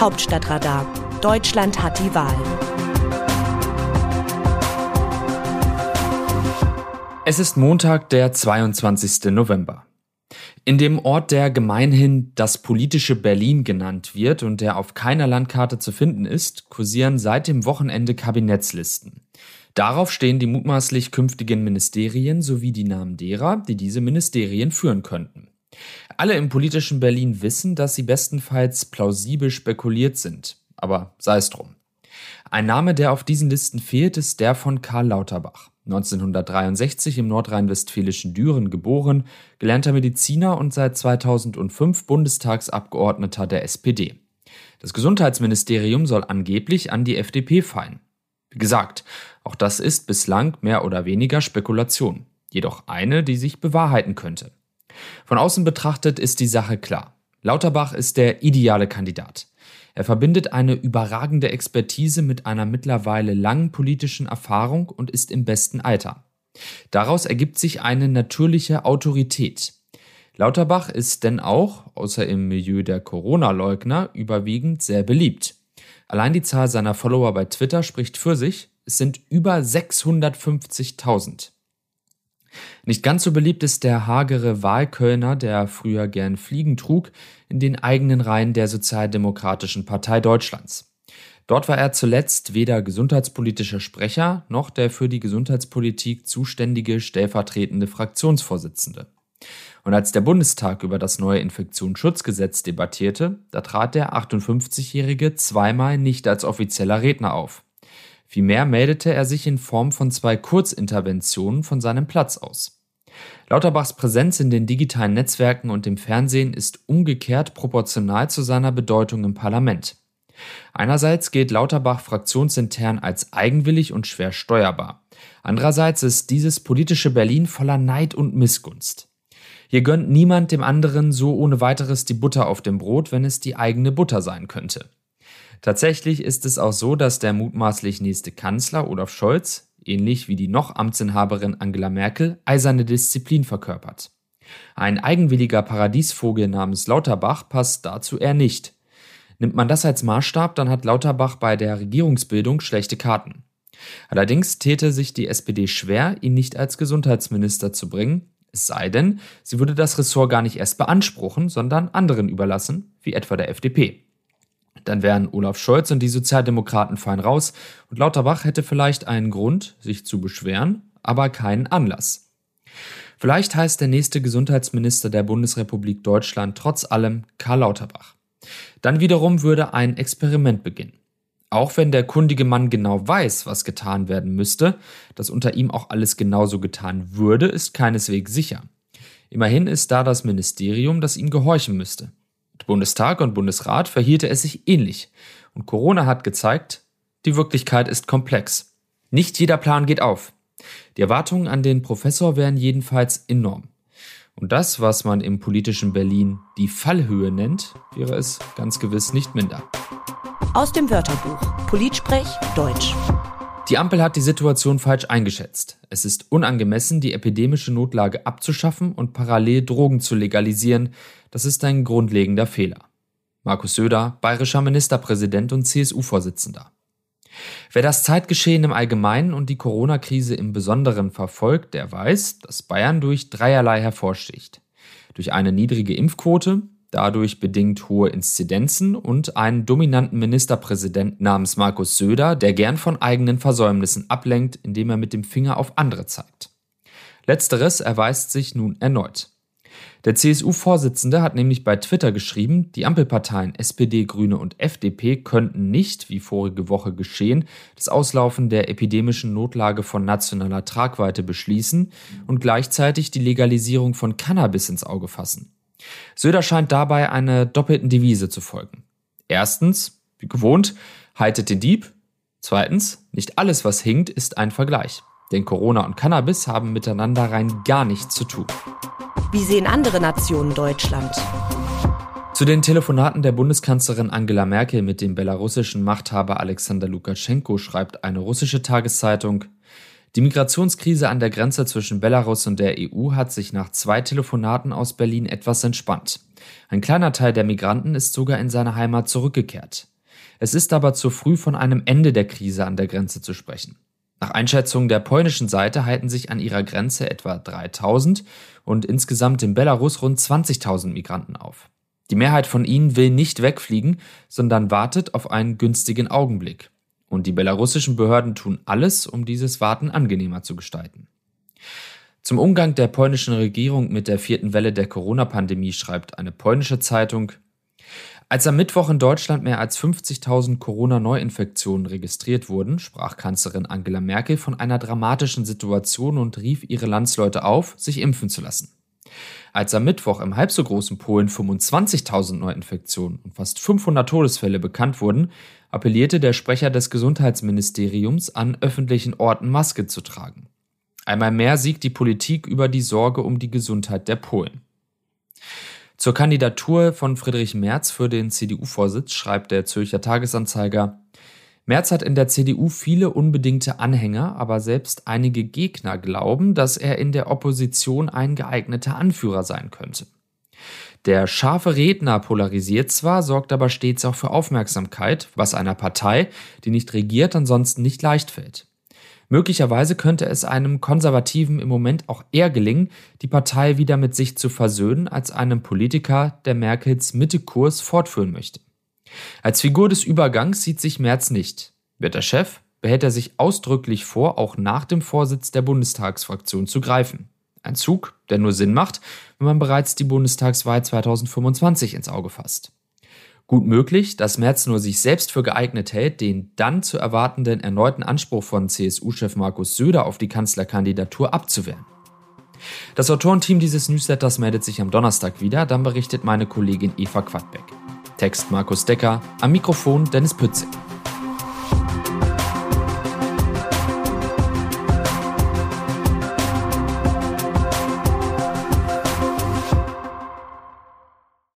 Hauptstadtradar. Deutschland hat die Wahl. Es ist Montag, der 22. November. In dem Ort, der gemeinhin das politische Berlin genannt wird und der auf keiner Landkarte zu finden ist, kursieren seit dem Wochenende Kabinettslisten. Darauf stehen die mutmaßlich künftigen Ministerien sowie die Namen derer, die diese Ministerien führen könnten. Alle im politischen Berlin wissen, dass sie bestenfalls plausibel spekuliert sind, aber sei es drum. Ein Name, der auf diesen Listen fehlt, ist der von Karl Lauterbach. 1963 im nordrhein-westfälischen Düren geboren, gelernter Mediziner und seit 2005 Bundestagsabgeordneter der SPD. Das Gesundheitsministerium soll angeblich an die FDP fallen. Wie gesagt, auch das ist bislang mehr oder weniger Spekulation, jedoch eine, die sich bewahrheiten könnte. Von außen betrachtet ist die Sache klar. Lauterbach ist der ideale Kandidat. Er verbindet eine überragende Expertise mit einer mittlerweile langen politischen Erfahrung und ist im besten Alter. Daraus ergibt sich eine natürliche Autorität. Lauterbach ist denn auch, außer im Milieu der Corona-Leugner, überwiegend sehr beliebt. Allein die Zahl seiner Follower bei Twitter spricht für sich, es sind über 650.000. Nicht ganz so beliebt ist der hagere Wahlkölner, der früher gern Fliegen trug, in den eigenen Reihen der Sozialdemokratischen Partei Deutschlands. Dort war er zuletzt weder gesundheitspolitischer Sprecher noch der für die Gesundheitspolitik zuständige stellvertretende Fraktionsvorsitzende. Und als der Bundestag über das neue Infektionsschutzgesetz debattierte, da trat der 58-Jährige zweimal nicht als offizieller Redner auf. Vielmehr meldete er sich in Form von zwei Kurzinterventionen von seinem Platz aus. Lauterbachs Präsenz in den digitalen Netzwerken und dem Fernsehen ist umgekehrt proportional zu seiner Bedeutung im Parlament. Einerseits gilt Lauterbach fraktionsintern als eigenwillig und schwer steuerbar. Andererseits ist dieses politische Berlin voller Neid und Missgunst. Hier gönnt niemand dem anderen so ohne weiteres die Butter auf dem Brot, wenn es die eigene Butter sein könnte. Tatsächlich ist es auch so, dass der mutmaßlich nächste Kanzler Olaf Scholz, ähnlich wie die noch Amtsinhaberin Angela Merkel, eiserne Disziplin verkörpert. Ein eigenwilliger Paradiesvogel namens Lauterbach passt dazu eher nicht. Nimmt man das als Maßstab, dann hat Lauterbach bei der Regierungsbildung schlechte Karten. Allerdings täte sich die SPD schwer, ihn nicht als Gesundheitsminister zu bringen, es sei denn, sie würde das Ressort gar nicht erst beanspruchen, sondern anderen überlassen, wie etwa der FDP. Dann wären Olaf Scholz und die Sozialdemokraten fein raus und Lauterbach hätte vielleicht einen Grund, sich zu beschweren, aber keinen Anlass. Vielleicht heißt der nächste Gesundheitsminister der Bundesrepublik Deutschland trotz allem Karl Lauterbach. Dann wiederum würde ein Experiment beginnen. Auch wenn der kundige Mann genau weiß, was getan werden müsste, dass unter ihm auch alles genauso getan würde, ist keineswegs sicher. Immerhin ist da das Ministerium, das ihm gehorchen müsste. Bundestag und Bundesrat verhielte es sich ähnlich. Und Corona hat gezeigt, die Wirklichkeit ist komplex. Nicht jeder Plan geht auf. Die Erwartungen an den Professor wären jedenfalls enorm. Und das, was man im politischen Berlin die Fallhöhe nennt, wäre es ganz gewiss nicht minder. Aus dem Wörterbuch Politsprech Deutsch. Die Ampel hat die Situation falsch eingeschätzt. Es ist unangemessen, die epidemische Notlage abzuschaffen und parallel Drogen zu legalisieren, das ist ein grundlegender Fehler. Markus Söder, bayerischer Ministerpräsident und CSU-Vorsitzender. Wer das Zeitgeschehen im Allgemeinen und die Corona-Krise im Besonderen verfolgt, der weiß, dass Bayern durch dreierlei hervorsticht. Durch eine niedrige Impfquote, dadurch bedingt hohe Inzidenzen und einen dominanten Ministerpräsidenten namens Markus Söder, der gern von eigenen Versäumnissen ablenkt, indem er mit dem Finger auf andere zeigt. Letzteres erweist sich nun erneut. Der CSU-Vorsitzende hat nämlich bei Twitter geschrieben, die Ampelparteien SPD, Grüne und FDP könnten nicht, wie vorige Woche geschehen, das Auslaufen der epidemischen Notlage von nationaler Tragweite beschließen und gleichzeitig die Legalisierung von Cannabis ins Auge fassen. Söder scheint dabei einer doppelten Devise zu folgen. Erstens, wie gewohnt, haltet den Dieb. Zweitens, nicht alles, was hinkt, ist ein Vergleich. Denn Corona und Cannabis haben miteinander rein gar nichts zu tun. Wie sehen andere Nationen Deutschland? Zu den Telefonaten der Bundeskanzlerin Angela Merkel mit dem belarussischen Machthaber Alexander Lukaschenko schreibt eine russische Tageszeitung, die Migrationskrise an der Grenze zwischen Belarus und der EU hat sich nach zwei Telefonaten aus Berlin etwas entspannt. Ein kleiner Teil der Migranten ist sogar in seine Heimat zurückgekehrt. Es ist aber zu früh von einem Ende der Krise an der Grenze zu sprechen. Nach Einschätzung der polnischen Seite halten sich an ihrer Grenze etwa 3000 und insgesamt in Belarus rund 20.000 Migranten auf. Die Mehrheit von ihnen will nicht wegfliegen, sondern wartet auf einen günstigen Augenblick. Und die belarussischen Behörden tun alles, um dieses Warten angenehmer zu gestalten. Zum Umgang der polnischen Regierung mit der vierten Welle der Corona-Pandemie schreibt eine polnische Zeitung, als am Mittwoch in Deutschland mehr als 50.000 Corona-Neuinfektionen registriert wurden, sprach Kanzlerin Angela Merkel von einer dramatischen Situation und rief ihre Landsleute auf, sich impfen zu lassen. Als am Mittwoch im halb so großen Polen 25.000 Neuinfektionen und fast 500 Todesfälle bekannt wurden, appellierte der Sprecher des Gesundheitsministeriums an öffentlichen Orten Maske zu tragen. Einmal mehr siegt die Politik über die Sorge um die Gesundheit der Polen. Zur Kandidatur von Friedrich Merz für den CDU-Vorsitz schreibt der Zürcher Tagesanzeiger, Merz hat in der CDU viele unbedingte Anhänger, aber selbst einige Gegner glauben, dass er in der Opposition ein geeigneter Anführer sein könnte. Der scharfe Redner polarisiert zwar, sorgt aber stets auch für Aufmerksamkeit, was einer Partei, die nicht regiert, ansonsten nicht leicht fällt. Möglicherweise könnte es einem Konservativen im Moment auch eher gelingen, die Partei wieder mit sich zu versöhnen, als einem Politiker, der Merkels Mittekurs fortführen möchte. Als Figur des Übergangs sieht sich Merz nicht. Wird er Chef, behält er sich ausdrücklich vor, auch nach dem Vorsitz der Bundestagsfraktion zu greifen. Ein Zug, der nur Sinn macht, wenn man bereits die Bundestagswahl 2025 ins Auge fasst. Gut möglich, dass Merz nur sich selbst für geeignet hält, den dann zu erwartenden erneuten Anspruch von CSU-Chef Markus Söder auf die Kanzlerkandidatur abzuwehren. Das Autorenteam dieses Newsletters meldet sich am Donnerstag wieder, dann berichtet meine Kollegin Eva Quadbeck. Text Markus Decker, am Mikrofon Dennis Pützig.